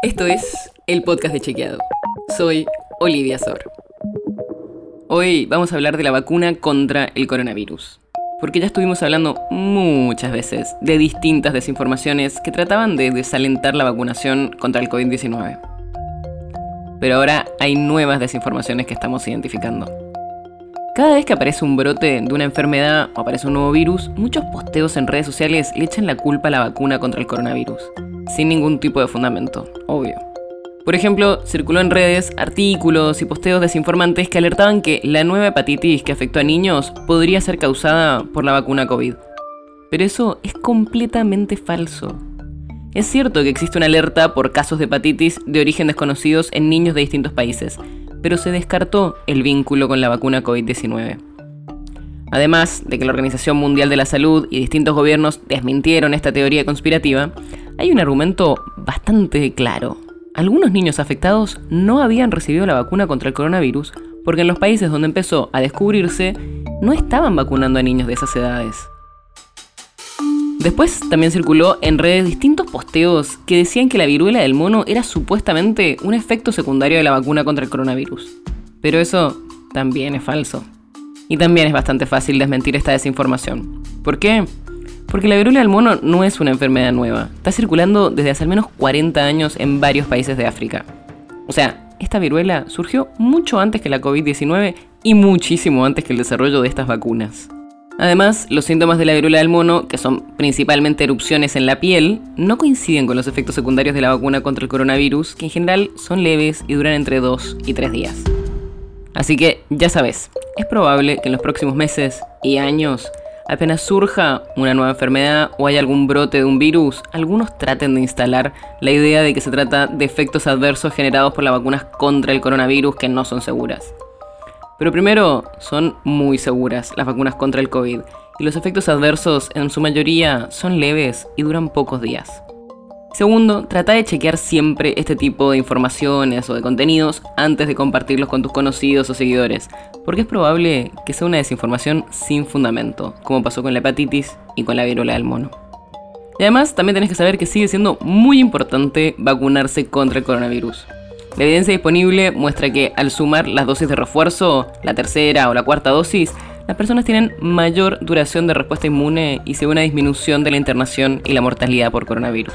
Esto es el podcast de Chequeado. Soy Olivia Sor. Hoy vamos a hablar de la vacuna contra el coronavirus. Porque ya estuvimos hablando muchas veces de distintas desinformaciones que trataban de desalentar la vacunación contra el COVID-19. Pero ahora hay nuevas desinformaciones que estamos identificando. Cada vez que aparece un brote de una enfermedad o aparece un nuevo virus, muchos posteos en redes sociales le echan la culpa a la vacuna contra el coronavirus, sin ningún tipo de fundamento, obvio. Por ejemplo, circuló en redes artículos y posteos desinformantes que alertaban que la nueva hepatitis que afectó a niños podría ser causada por la vacuna COVID. Pero eso es completamente falso. Es cierto que existe una alerta por casos de hepatitis de origen desconocidos en niños de distintos países, pero se descartó el vínculo con la vacuna COVID-19. Además de que la Organización Mundial de la Salud y distintos gobiernos desmintieron esta teoría conspirativa, hay un argumento bastante claro. Algunos niños afectados no habían recibido la vacuna contra el coronavirus porque en los países donde empezó a descubrirse no estaban vacunando a niños de esas edades. Después también circuló en redes distintos posteos que decían que la viruela del mono era supuestamente un efecto secundario de la vacuna contra el coronavirus. Pero eso también es falso. Y también es bastante fácil desmentir esta desinformación. ¿Por qué? Porque la viruela del mono no es una enfermedad nueva. Está circulando desde hace al menos 40 años en varios países de África. O sea, esta viruela surgió mucho antes que la COVID-19 y muchísimo antes que el desarrollo de estas vacunas. Además, los síntomas de la viruela del mono, que son principalmente erupciones en la piel, no coinciden con los efectos secundarios de la vacuna contra el coronavirus, que en general son leves y duran entre 2 y 3 días. Así que, ya sabes, es probable que en los próximos meses y años, apenas surja una nueva enfermedad o haya algún brote de un virus, algunos traten de instalar la idea de que se trata de efectos adversos generados por las vacunas contra el coronavirus que no son seguras. Pero primero, son muy seguras las vacunas contra el COVID y los efectos adversos en su mayoría son leves y duran pocos días. Segundo, trata de chequear siempre este tipo de informaciones o de contenidos antes de compartirlos con tus conocidos o seguidores, porque es probable que sea una desinformación sin fundamento, como pasó con la hepatitis y con la viruela del mono. Y además, también tenés que saber que sigue siendo muy importante vacunarse contra el coronavirus. La evidencia disponible muestra que al sumar las dosis de refuerzo, la tercera o la cuarta dosis, las personas tienen mayor duración de respuesta inmune y se ve una disminución de la internación y la mortalidad por coronavirus.